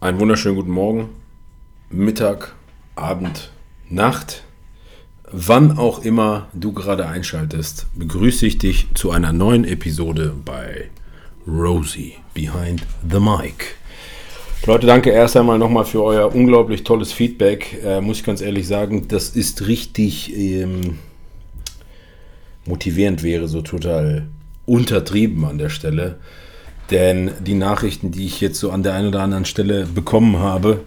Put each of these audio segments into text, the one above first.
einen wunderschönen guten Morgen, Mittag, Abend, Nacht. Wann auch immer du gerade einschaltest, begrüße ich dich zu einer neuen Episode bei Rosie Behind the Mic. Leute, danke erst einmal nochmal für euer unglaublich tolles Feedback. Äh, muss ich ganz ehrlich sagen, das ist richtig ähm, motivierend, wäre so total untertrieben an der Stelle. Denn die Nachrichten, die ich jetzt so an der einen oder anderen Stelle bekommen habe,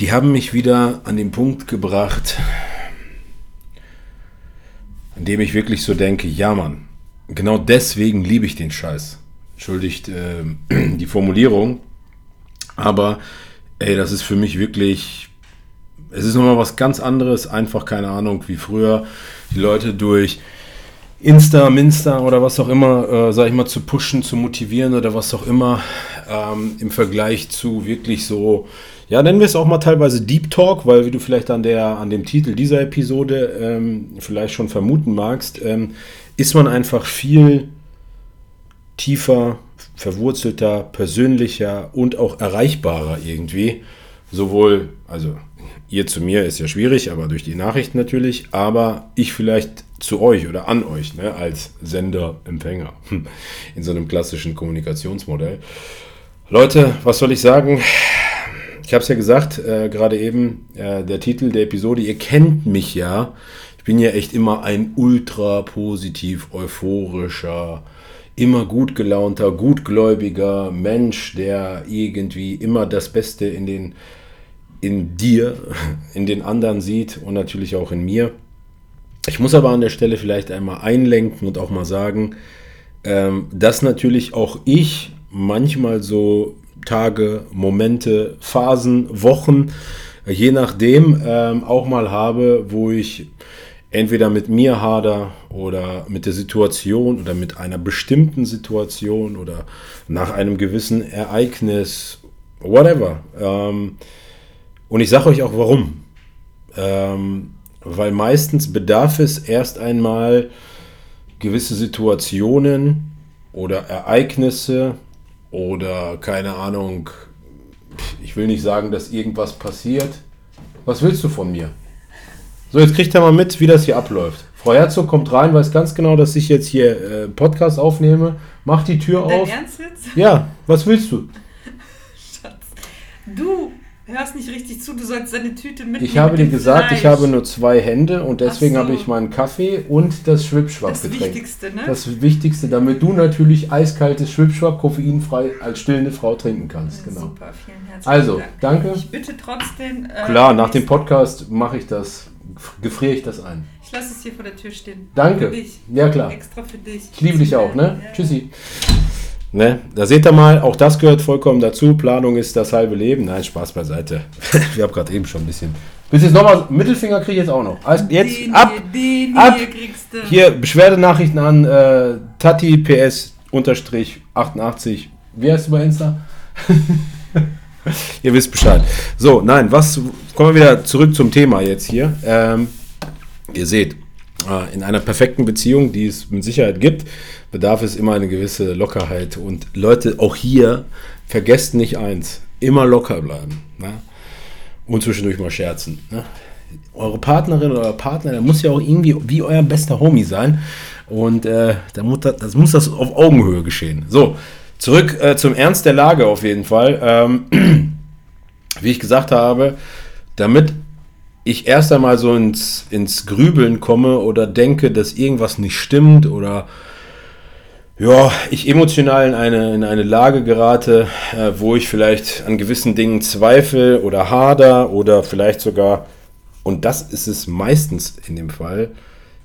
die haben mich wieder an den Punkt gebracht, an dem ich wirklich so denke, ja Mann, genau deswegen liebe ich den Scheiß. Entschuldigt äh, die Formulierung, aber ey, das ist für mich wirklich, es ist nochmal was ganz anderes, einfach keine Ahnung, wie früher die Leute durch Insta, Minsta oder was auch immer, äh, sag ich mal, zu pushen, zu motivieren oder was auch immer, ähm, im Vergleich zu wirklich so, ja, nennen wir es auch mal teilweise Deep Talk, weil wie du vielleicht an, der, an dem Titel dieser Episode ähm, vielleicht schon vermuten magst, ähm, ist man einfach viel tiefer, verwurzelter, persönlicher und auch erreichbarer irgendwie. Sowohl, also ihr zu mir ist ja schwierig, aber durch die Nachrichten natürlich, aber ich vielleicht zu euch oder an euch ne, als Sender, Empfänger in so einem klassischen Kommunikationsmodell. Leute, was soll ich sagen? Ich habe es ja gesagt, äh, gerade eben, äh, der Titel der Episode, ihr kennt mich ja. Ich bin ja echt immer ein ultra positiv, euphorischer, immer gut gelaunter, gutgläubiger Mensch, der irgendwie immer das Beste in den in dir, in den anderen sieht und natürlich auch in mir. Ich muss aber an der Stelle vielleicht einmal einlenken und auch mal sagen, ähm, dass natürlich auch ich manchmal so Tage, Momente, Phasen, Wochen, je nachdem ähm, auch mal habe, wo ich entweder mit mir hader oder mit der Situation oder mit einer bestimmten Situation oder nach einem gewissen Ereignis, whatever. Ähm, und ich sage euch auch warum. Weil meistens bedarf es erst einmal gewisse Situationen oder Ereignisse oder keine Ahnung, ich will nicht sagen, dass irgendwas passiert. Was willst du von mir? So, jetzt kriegt er mal mit, wie das hier abläuft. Frau Herzog kommt rein, weiß ganz genau, dass ich jetzt hier äh, Podcast aufnehme. Mach die Tür Dein auf. Ernst jetzt? Ja, was willst du? Schatz. Du hörst nicht richtig zu, du sollst deine Tüte mitnehmen. Ich habe dir gesagt, ich Fleisch. habe nur zwei Hände und deswegen so. habe ich meinen Kaffee und das Das Schwipschwapp-Getränk. Wichtigste, ne? Das Wichtigste, damit du natürlich eiskaltes Schwipschwapp koffeinfrei als stillende Frau trinken kannst. Genau. Super, vielen herzlichen Also, Dank. danke. Ich bitte trotzdem. äh, Klar, nach dem Podcast mache ich das, gefriere ich das ein. Ich lasse es hier vor der Tür stehen. Danke. Für dich. Ja, klar. Extra für dich. Ich liebe dich auch, ne? Ja. Tschüssi. Ne? Da seht ihr mal, auch das gehört vollkommen dazu. Planung ist das halbe Leben. Nein, Spaß beiseite. Wir haben gerade eben schon ein bisschen. Bis jetzt nochmal, Mittelfinger kriege ich jetzt auch noch. Also jetzt den ab! Hier, den ab. hier. Hier Beschwerdenachrichten an äh, Tati PS unterstrich 88. Wie heißt du bei Insta? Ihr wisst Bescheid. So, nein, was kommen wir wieder zurück zum Thema jetzt hier. Ähm, ihr seht, in einer perfekten Beziehung, die es mit Sicherheit gibt, bedarf es immer eine gewisse Lockerheit. Und Leute, auch hier, vergesst nicht eins: immer locker bleiben. Ne? Und zwischendurch mal scherzen. Ne? Eure Partnerin oder Partner, der muss ja auch irgendwie wie euer bester Homie sein. Und äh, da muss das, das muss das auf Augenhöhe geschehen. So, zurück äh, zum Ernst der Lage auf jeden Fall. Ähm, wie ich gesagt habe, damit ich erst einmal so ins, ins Grübeln komme oder denke, dass irgendwas nicht stimmt oder ja, ich emotional in eine, in eine Lage gerate, äh, wo ich vielleicht an gewissen Dingen zweifle oder hader oder vielleicht sogar, und das ist es meistens in dem Fall,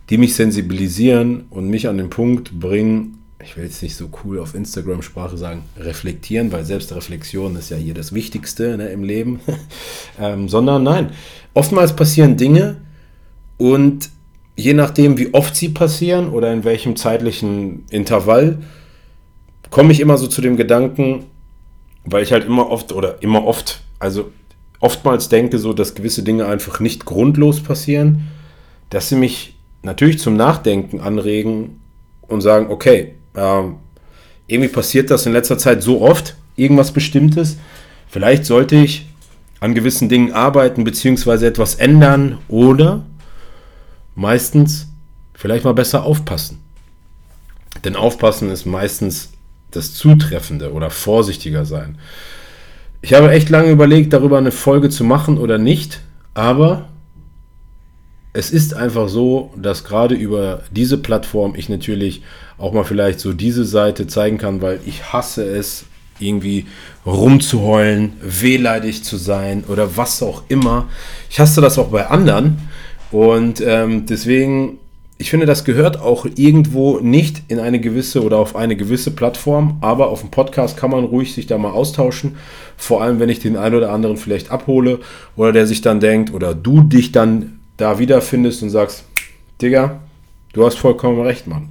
die mich sensibilisieren und mich an den Punkt bringen, ich will jetzt nicht so cool auf Instagram-Sprache sagen, reflektieren, weil Selbstreflexion ist ja hier das Wichtigste ne, im Leben, ähm, sondern nein, oftmals passieren Dinge und je nachdem, wie oft sie passieren oder in welchem zeitlichen Intervall, komme ich immer so zu dem Gedanken, weil ich halt immer oft oder immer oft, also oftmals denke so, dass gewisse Dinge einfach nicht grundlos passieren, dass sie mich natürlich zum Nachdenken anregen und sagen, okay, ähm, irgendwie passiert das in letzter Zeit so oft, irgendwas Bestimmtes. Vielleicht sollte ich an gewissen Dingen arbeiten bzw. etwas ändern oder meistens vielleicht mal besser aufpassen. Denn aufpassen ist meistens das Zutreffende oder vorsichtiger sein. Ich habe echt lange überlegt, darüber eine Folge zu machen oder nicht, aber es ist einfach so, dass gerade über diese Plattform ich natürlich auch mal vielleicht so diese Seite zeigen kann, weil ich hasse es, irgendwie rumzuheulen, wehleidig zu sein oder was auch immer. Ich hasse das auch bei anderen und ähm, deswegen, ich finde, das gehört auch irgendwo nicht in eine gewisse oder auf eine gewisse Plattform, aber auf dem Podcast kann man ruhig sich da mal austauschen. Vor allem, wenn ich den einen oder anderen vielleicht abhole oder der sich dann denkt oder du dich dann da wiederfindest und sagst, Digga, du hast vollkommen recht, Mann.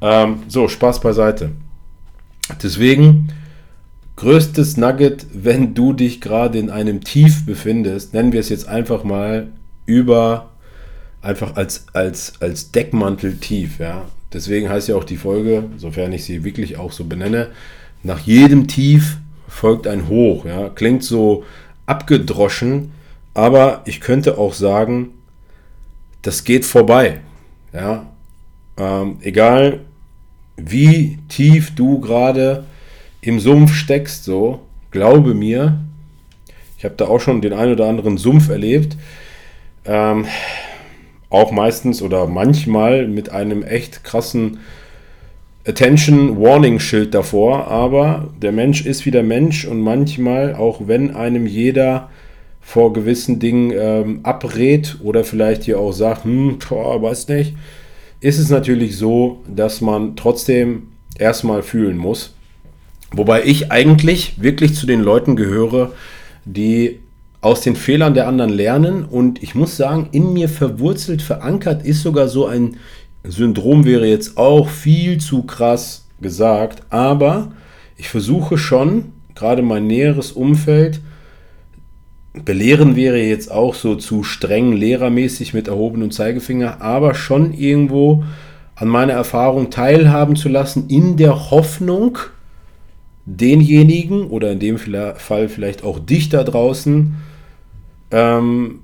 Ähm, so, Spaß beiseite. Deswegen, größtes Nugget, wenn du dich gerade in einem Tief befindest, nennen wir es jetzt einfach mal über, einfach als, als, als Deckmantel tief, ja. Deswegen heißt ja auch die Folge, sofern ich sie wirklich auch so benenne, nach jedem Tief folgt ein Hoch, ja. Klingt so abgedroschen, aber ich könnte auch sagen, das geht vorbei, ja. Ähm, egal wie tief du gerade im Sumpf steckst, so, glaube mir, ich habe da auch schon den einen oder anderen Sumpf erlebt, ähm, auch meistens oder manchmal mit einem echt krassen Attention Warning Schild davor, aber der Mensch ist wie der Mensch und manchmal, auch wenn einem jeder vor gewissen Dingen ähm, abrät oder vielleicht hier auch sagt, hm, boah, weiß nicht, ist es natürlich so, dass man trotzdem erstmal fühlen muss. Wobei ich eigentlich wirklich zu den Leuten gehöre, die aus den Fehlern der anderen lernen. Und ich muss sagen, in mir verwurzelt, verankert ist sogar so ein Syndrom, wäre jetzt auch viel zu krass gesagt, aber ich versuche schon, gerade mein näheres Umfeld, Belehren wäre jetzt auch so zu streng lehrermäßig mit erhobenem Zeigefinger, aber schon irgendwo an meiner Erfahrung teilhaben zu lassen, in der Hoffnung, denjenigen oder in dem Fall vielleicht auch dich da draußen ähm,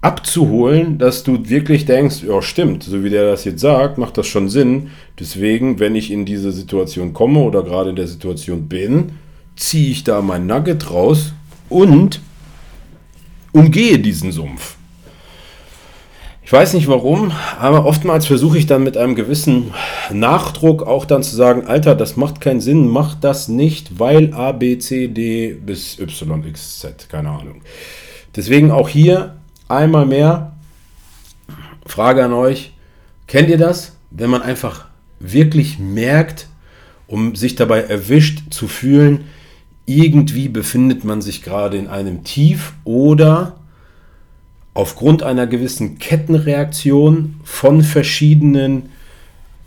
abzuholen, dass du wirklich denkst, ja stimmt, so wie der das jetzt sagt, macht das schon Sinn. Deswegen, wenn ich in diese Situation komme oder gerade in der Situation bin, ziehe ich da mein Nugget raus und umgehe diesen Sumpf. Ich weiß nicht warum, aber oftmals versuche ich dann mit einem gewissen Nachdruck auch dann zu sagen, Alter, das macht keinen Sinn, mach das nicht, weil A, B, C, D bis Y, X, Z, keine Ahnung. Deswegen auch hier einmal mehr Frage an euch, kennt ihr das, wenn man einfach wirklich merkt, um sich dabei erwischt zu fühlen, irgendwie befindet man sich gerade in einem Tief oder aufgrund einer gewissen Kettenreaktion von verschiedenen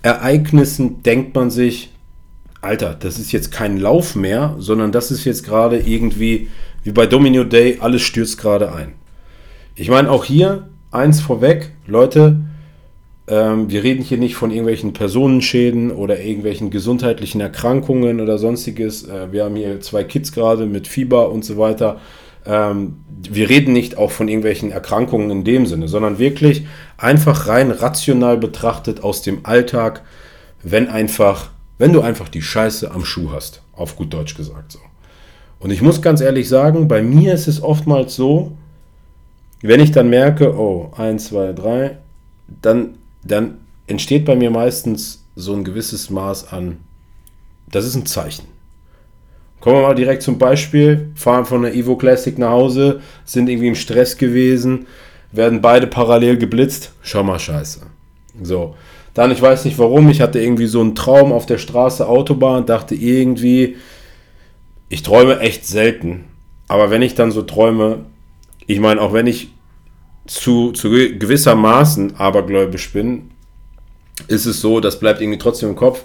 Ereignissen denkt man sich, Alter, das ist jetzt kein Lauf mehr, sondern das ist jetzt gerade irgendwie wie bei Domino Day, alles stürzt gerade ein. Ich meine, auch hier eins vorweg, Leute, ähm, wir reden hier nicht von irgendwelchen Personenschäden oder irgendwelchen gesundheitlichen Erkrankungen oder sonstiges. Äh, wir haben hier zwei Kids gerade mit Fieber und so weiter. Ähm, wir reden nicht auch von irgendwelchen Erkrankungen in dem Sinne, sondern wirklich einfach rein rational betrachtet aus dem Alltag, wenn einfach, wenn du einfach die Scheiße am Schuh hast, auf gut Deutsch gesagt so. Und ich muss ganz ehrlich sagen, bei mir ist es oftmals so, wenn ich dann merke, oh, 1, 2, 3, dann dann entsteht bei mir meistens so ein gewisses Maß an, das ist ein Zeichen. Kommen wir mal direkt zum Beispiel, fahren von der Evo Classic nach Hause, sind irgendwie im Stress gewesen, werden beide parallel geblitzt, schau mal scheiße. So, Dann, ich weiß nicht warum, ich hatte irgendwie so einen Traum auf der Straße, Autobahn, dachte irgendwie, ich träume echt selten. Aber wenn ich dann so träume, ich meine, auch wenn ich zu, zu gewissermaßen abergläubisch bin, ist es so, das bleibt irgendwie trotzdem im Kopf.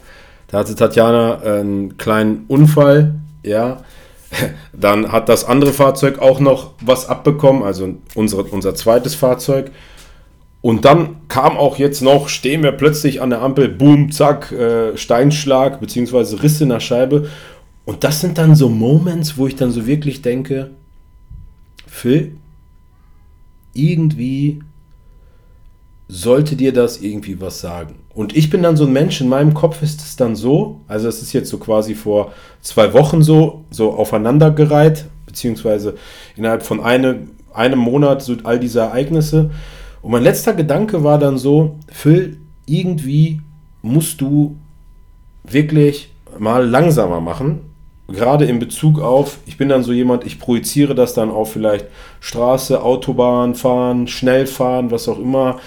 Da hatte Tatjana einen kleinen Unfall, ja. Dann hat das andere Fahrzeug auch noch was abbekommen, also unsere, unser zweites Fahrzeug. Und dann kam auch jetzt noch, stehen wir plötzlich an der Ampel, boom, zack, äh, Steinschlag, beziehungsweise Risse in der Scheibe. Und das sind dann so Moments, wo ich dann so wirklich denke, Phil, irgendwie sollte dir das irgendwie was sagen. Und ich bin dann so ein Mensch, in meinem Kopf ist es dann so, also es ist jetzt so quasi vor zwei Wochen so, so aufeinandergereiht, beziehungsweise innerhalb von eine, einem Monat so all diese Ereignisse. Und mein letzter Gedanke war dann so, Phil, irgendwie musst du wirklich mal langsamer machen. Gerade in Bezug auf, ich bin dann so jemand, ich projiziere das dann auf vielleicht Straße, Autobahn fahren, schnell fahren, was auch immer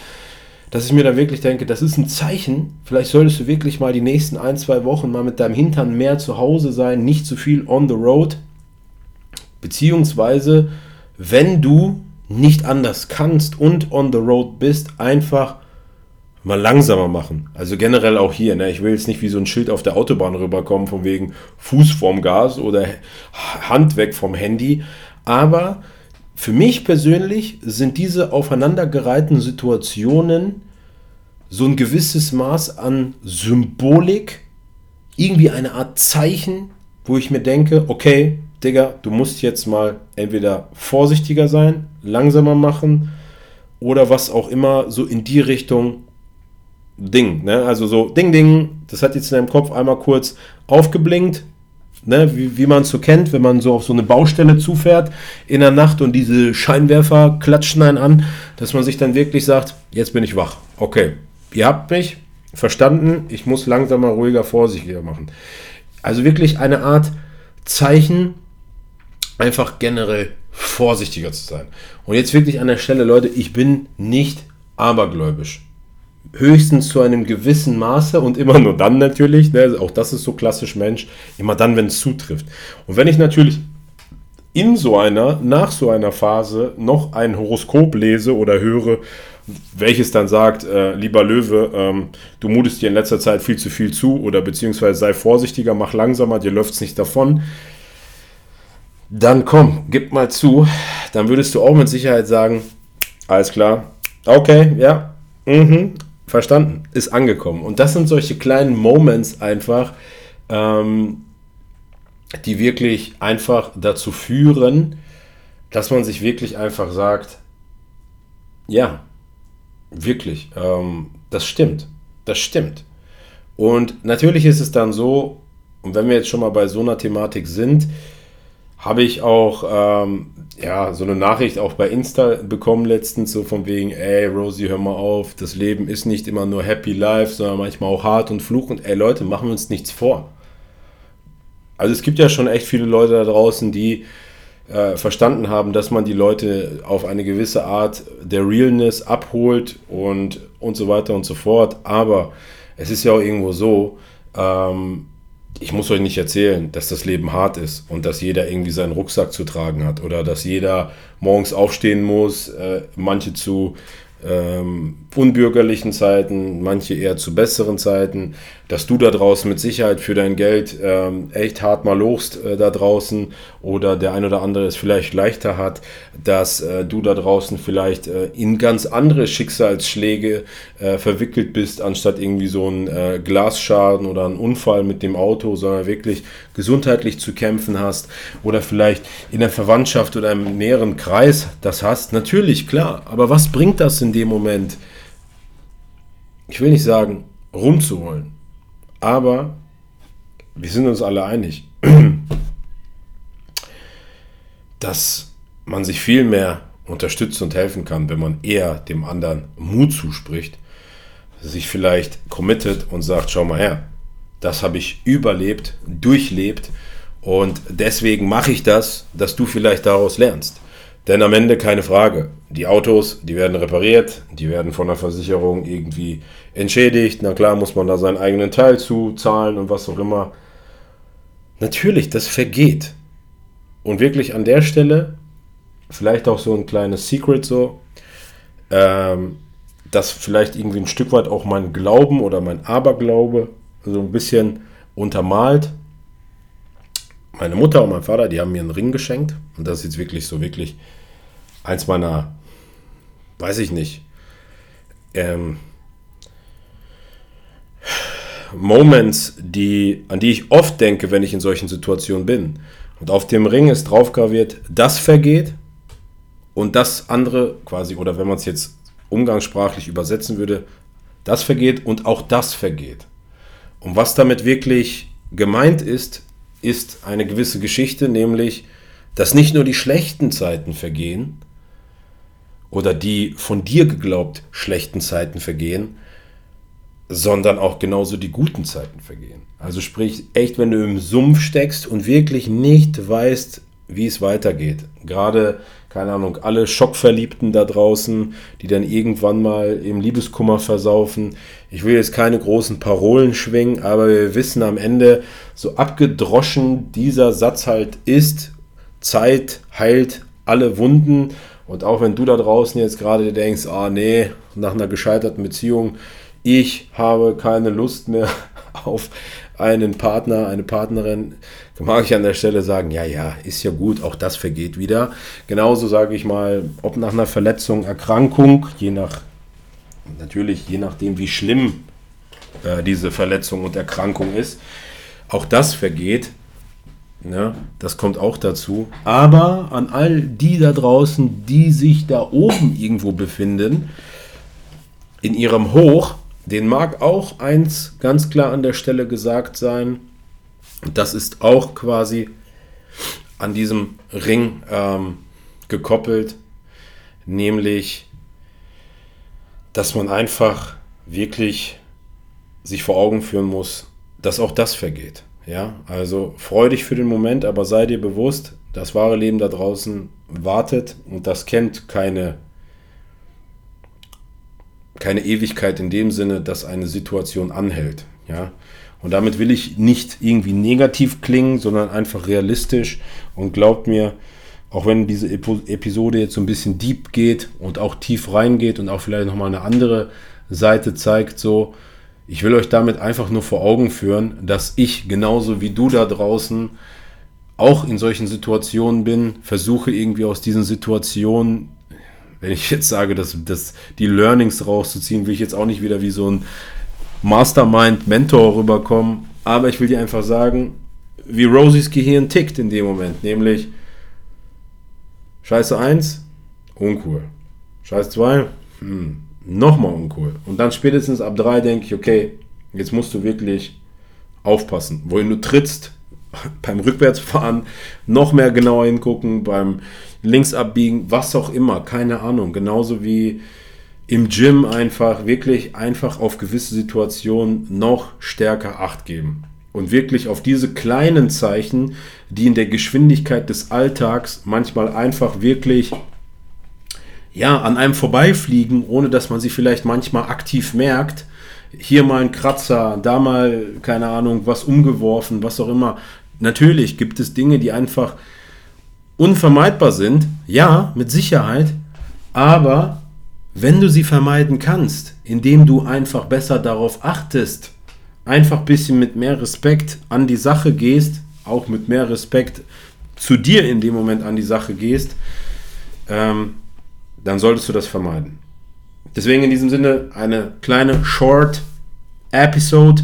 dass ich mir dann wirklich denke, das ist ein Zeichen. Vielleicht solltest du wirklich mal die nächsten ein, zwei Wochen mal mit deinem Hintern mehr zu Hause sein, nicht zu viel on the road. Beziehungsweise, wenn du nicht anders kannst und on the road bist, einfach mal langsamer machen. Also generell auch hier. Ne? Ich will jetzt nicht wie so ein Schild auf der Autobahn rüberkommen, von wegen Fuß vorm Gas oder Hand weg vom Handy. Aber für mich persönlich sind diese aufeinandergereihten Situationen so ein gewisses Maß an Symbolik, irgendwie eine Art Zeichen, wo ich mir denke, okay, Digga, du musst jetzt mal entweder vorsichtiger sein, langsamer machen oder was auch immer, so in die Richtung Ding. Ne? Also so Ding, Ding, das hat jetzt in deinem Kopf einmal kurz aufgeblinkt, ne, wie, wie man es so kennt, wenn man so auf so eine Baustelle zufährt in der Nacht und diese Scheinwerfer klatschen einen an, dass man sich dann wirklich sagt, jetzt bin ich wach. Okay, ihr habt mich verstanden, ich muss langsamer, ruhiger, vorsichtiger machen. Also wirklich eine Art Zeichen, einfach generell vorsichtiger zu sein. Und jetzt wirklich an der Stelle, Leute, ich bin nicht abergläubisch höchstens zu einem gewissen Maße und immer nur dann natürlich, ne, auch das ist so klassisch Mensch, immer dann, wenn es zutrifft. Und wenn ich natürlich in so einer, nach so einer Phase noch ein Horoskop lese oder höre, welches dann sagt, äh, lieber Löwe, ähm, du mutest dir in letzter Zeit viel zu viel zu oder beziehungsweise sei vorsichtiger, mach langsamer, dir läuft es nicht davon. Dann komm, gib mal zu, dann würdest du auch mit Sicherheit sagen, alles klar, okay, ja, mhm, Verstanden, ist angekommen. Und das sind solche kleinen Moments einfach, ähm, die wirklich einfach dazu führen, dass man sich wirklich einfach sagt, ja, wirklich, ähm, das stimmt, das stimmt. Und natürlich ist es dann so, und wenn wir jetzt schon mal bei so einer Thematik sind, habe ich auch ähm, ja, so eine Nachricht auch bei Insta bekommen letztens, so von wegen, ey Rosie, hör mal auf, das Leben ist nicht immer nur Happy Life, sondern manchmal auch hart und fluchend. Ey Leute, machen wir uns nichts vor. Also es gibt ja schon echt viele Leute da draußen, die äh, verstanden haben, dass man die Leute auf eine gewisse Art der Realness abholt und, und so weiter und so fort. Aber es ist ja auch irgendwo so, ähm, ich muss euch nicht erzählen, dass das Leben hart ist und dass jeder irgendwie seinen Rucksack zu tragen hat oder dass jeder morgens aufstehen muss, äh, manche zu ähm, unbürgerlichen Zeiten, manche eher zu besseren Zeiten, dass du da draußen mit Sicherheit für dein Geld ähm, echt hart mal lochst äh, da draußen oder der ein oder andere es vielleicht leichter hat, dass äh, du da draußen vielleicht äh, in ganz andere Schicksalsschläge äh, verwickelt bist, anstatt irgendwie so ein äh, Glasschaden oder ein Unfall mit dem Auto, sondern wirklich gesundheitlich zu kämpfen hast oder vielleicht in der Verwandtschaft oder im näheren Kreis das hast. Natürlich, klar, aber was bringt das in dem Moment? Ich will nicht sagen, rumzuholen aber wir sind uns alle einig, dass man sich viel mehr unterstützen und helfen kann, wenn man eher dem anderen Mut zuspricht, sich vielleicht committet und sagt, schau mal her, das habe ich überlebt, durchlebt und deswegen mache ich das, dass du vielleicht daraus lernst. Denn am Ende keine Frage. Die Autos, die werden repariert, die werden von der Versicherung irgendwie entschädigt. Na klar muss man da seinen eigenen Teil zuzahlen und was auch immer. Natürlich, das vergeht. Und wirklich an der Stelle, vielleicht auch so ein kleines Secret so, ähm, das vielleicht irgendwie ein Stück weit auch mein Glauben oder mein Aberglaube so ein bisschen untermalt. Meine Mutter und mein Vater, die haben mir einen Ring geschenkt. Und das ist jetzt wirklich so wirklich eins meiner, weiß ich nicht, ähm, Moments, die, an die ich oft denke, wenn ich in solchen Situationen bin. Und auf dem Ring ist drauf graviert, das vergeht und das andere quasi, oder wenn man es jetzt umgangssprachlich übersetzen würde, das vergeht und auch das vergeht. Und was damit wirklich gemeint ist, ist eine gewisse Geschichte, nämlich, dass nicht nur die schlechten Zeiten vergehen oder die von dir geglaubt schlechten Zeiten vergehen, sondern auch genauso die guten Zeiten vergehen. Also sprich, echt, wenn du im Sumpf steckst und wirklich nicht weißt, wie es weitergeht. Gerade, keine Ahnung, alle Schockverliebten da draußen, die dann irgendwann mal im Liebeskummer versaufen. Ich will jetzt keine großen Parolen schwingen, aber wir wissen am Ende, so abgedroschen dieser Satz halt ist, Zeit heilt alle Wunden. Und auch wenn du da draußen jetzt gerade denkst, ah nee, nach einer gescheiterten Beziehung, ich habe keine Lust mehr auf einen Partner, eine Partnerin, mag ich an der Stelle sagen, ja, ja, ist ja gut, auch das vergeht wieder. Genauso sage ich mal, ob nach einer Verletzung, Erkrankung, je nach, natürlich je nachdem, wie schlimm äh, diese Verletzung und Erkrankung ist, auch das vergeht. Ja, das kommt auch dazu. Aber an all die da draußen, die sich da oben irgendwo befinden, in ihrem Hoch, den mag auch eins ganz klar an der Stelle gesagt sein. Das ist auch quasi an diesem Ring ähm, gekoppelt, nämlich, dass man einfach wirklich sich vor Augen führen muss, dass auch das vergeht. Ja, also freu dich für den Moment, aber sei dir bewusst, das wahre Leben da draußen wartet und das kennt keine keine Ewigkeit in dem Sinne, dass eine Situation anhält. Ja? Und damit will ich nicht irgendwie negativ klingen, sondern einfach realistisch. Und glaubt mir, auch wenn diese Episode jetzt so ein bisschen deep geht und auch tief reingeht und auch vielleicht nochmal eine andere Seite zeigt, so, ich will euch damit einfach nur vor Augen führen, dass ich genauso wie du da draußen auch in solchen Situationen bin, versuche irgendwie aus diesen Situationen wenn ich jetzt sage, dass, dass die Learnings rauszuziehen, will ich jetzt auch nicht wieder wie so ein Mastermind-Mentor rüberkommen. Aber ich will dir einfach sagen, wie Rosies Gehirn tickt in dem Moment. Nämlich Scheiße 1, uncool. Scheiße 2, hm, nochmal uncool. Und dann spätestens ab 3 denke ich, okay, jetzt musst du wirklich aufpassen. Wohin du trittst, beim Rückwärtsfahren noch mehr genauer hingucken, beim links abbiegen, was auch immer, keine Ahnung. Genauso wie im Gym einfach wirklich einfach auf gewisse Situationen noch stärker Acht geben. Und wirklich auf diese kleinen Zeichen, die in der Geschwindigkeit des Alltags manchmal einfach wirklich ja, an einem vorbeifliegen, ohne dass man sie vielleicht manchmal aktiv merkt. Hier mal ein Kratzer, da mal, keine Ahnung, was umgeworfen, was auch immer. Natürlich gibt es Dinge, die einfach unvermeidbar sind, ja, mit Sicherheit, aber wenn du sie vermeiden kannst, indem du einfach besser darauf achtest, einfach ein bisschen mit mehr Respekt an die Sache gehst, auch mit mehr Respekt zu dir in dem Moment an die Sache gehst, ähm, dann solltest du das vermeiden. Deswegen in diesem Sinne eine kleine Short Episode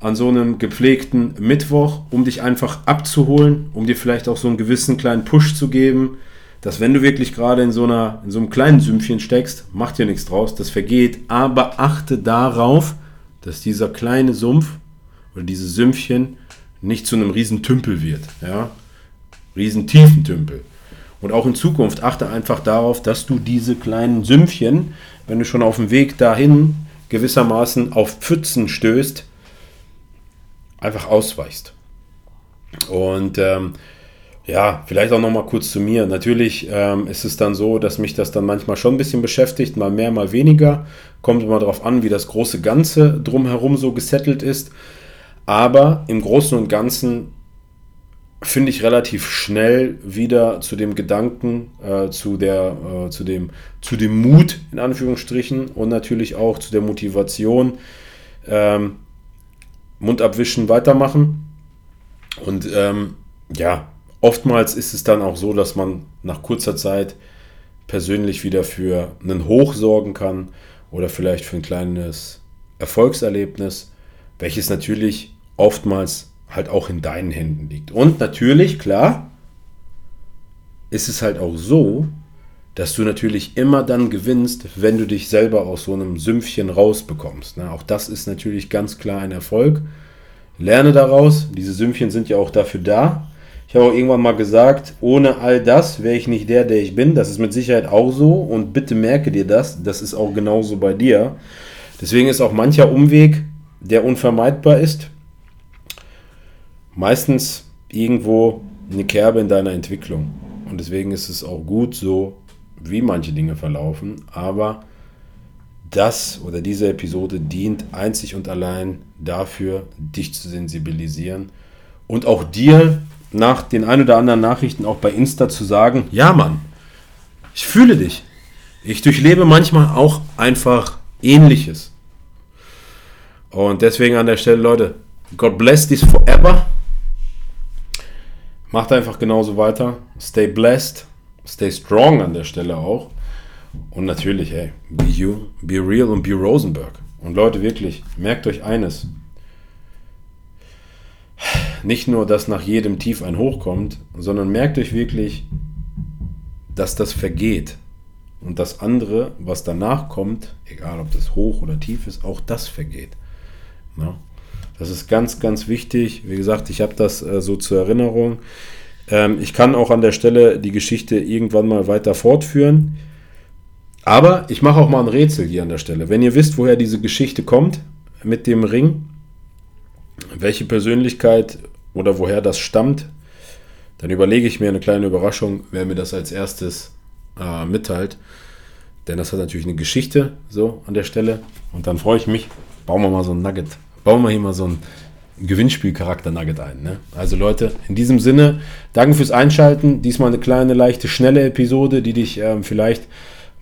an so einem gepflegten Mittwoch, um dich einfach abzuholen, um dir vielleicht auch so einen gewissen kleinen Push zu geben, dass wenn du wirklich gerade in so einer in so einem kleinen Sümpfchen steckst, macht dir nichts draus, das vergeht, aber achte darauf, dass dieser kleine Sumpf oder dieses Sümpfchen nicht zu einem riesen Tümpel wird, ja? Riesen tiefen Tümpel. Und auch in Zukunft achte einfach darauf, dass du diese kleinen Sümpfchen, wenn du schon auf dem Weg dahin gewissermaßen auf Pfützen stößt, einfach ausweichst. Und ähm, ja, vielleicht auch noch mal kurz zu mir. Natürlich ähm, ist es dann so, dass mich das dann manchmal schon ein bisschen beschäftigt, mal mehr, mal weniger. Kommt immer darauf an, wie das große Ganze drumherum so gesettelt ist. Aber im Großen und Ganzen finde ich relativ schnell wieder zu dem Gedanken, äh, zu, der, äh, zu, dem, zu dem Mut in Anführungsstrichen und natürlich auch zu der Motivation, ähm, Mund abwischen, weitermachen. Und ähm, ja, oftmals ist es dann auch so, dass man nach kurzer Zeit persönlich wieder für einen Hoch sorgen kann oder vielleicht für ein kleines Erfolgserlebnis, welches natürlich oftmals halt auch in deinen Händen liegt. Und natürlich, klar, ist es halt auch so, dass du natürlich immer dann gewinnst, wenn du dich selber aus so einem Sümpfchen rausbekommst. Ne? Auch das ist natürlich ganz klar ein Erfolg. Lerne daraus. Diese Sümpfchen sind ja auch dafür da. Ich habe auch irgendwann mal gesagt, ohne all das wäre ich nicht der, der ich bin. Das ist mit Sicherheit auch so. Und bitte merke dir das. Das ist auch genauso bei dir. Deswegen ist auch mancher Umweg, der unvermeidbar ist, meistens irgendwo eine Kerbe in deiner Entwicklung. Und deswegen ist es auch gut so, wie manche Dinge verlaufen. Aber das oder diese Episode dient einzig und allein dafür, dich zu sensibilisieren und auch dir nach den ein oder anderen Nachrichten auch bei Insta zu sagen, ja Mann, ich fühle dich. Ich durchlebe manchmal auch einfach ähnliches. Und deswegen an der Stelle, Leute, God bless this forever. Macht einfach genauso weiter. Stay blessed. Stay strong an der Stelle auch. Und natürlich, hey, be you, be real und be Rosenberg. Und Leute, wirklich, merkt euch eines. Nicht nur, dass nach jedem Tief ein Hoch kommt, sondern merkt euch wirklich, dass das vergeht. Und das andere, was danach kommt, egal ob das hoch oder tief ist, auch das vergeht. Ja? Das ist ganz, ganz wichtig. Wie gesagt, ich habe das äh, so zur Erinnerung. Ähm, ich kann auch an der Stelle die Geschichte irgendwann mal weiter fortführen. Aber ich mache auch mal ein Rätsel hier an der Stelle. Wenn ihr wisst, woher diese Geschichte kommt mit dem Ring, welche Persönlichkeit oder woher das stammt, dann überlege ich mir eine kleine Überraschung, wer mir das als erstes äh, mitteilt. Denn das hat natürlich eine Geschichte so an der Stelle. Und dann freue ich mich. Bauen wir mal so ein Nugget bauen wir hier mal so ein Gewinnspielcharakter-Nugget ein. Ne? Also Leute, in diesem Sinne, danke fürs Einschalten. Diesmal eine kleine, leichte, schnelle Episode, die dich ähm, vielleicht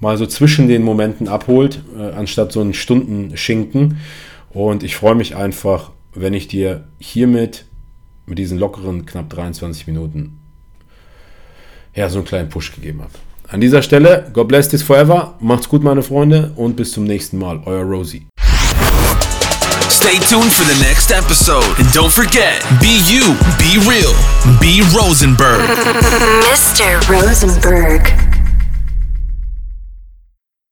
mal so zwischen den Momenten abholt, äh, anstatt so einen Stundenschinken. Und ich freue mich einfach, wenn ich dir hiermit mit diesen lockeren knapp 23 Minuten ja, so einen kleinen Push gegeben habe. An dieser Stelle, God bless this forever. Macht's gut, meine Freunde, und bis zum nächsten Mal. Euer Rosie. Stay tuned for the next episode. And don't forget, be you, be real, be Rosenberg. Mr. Rosenberg.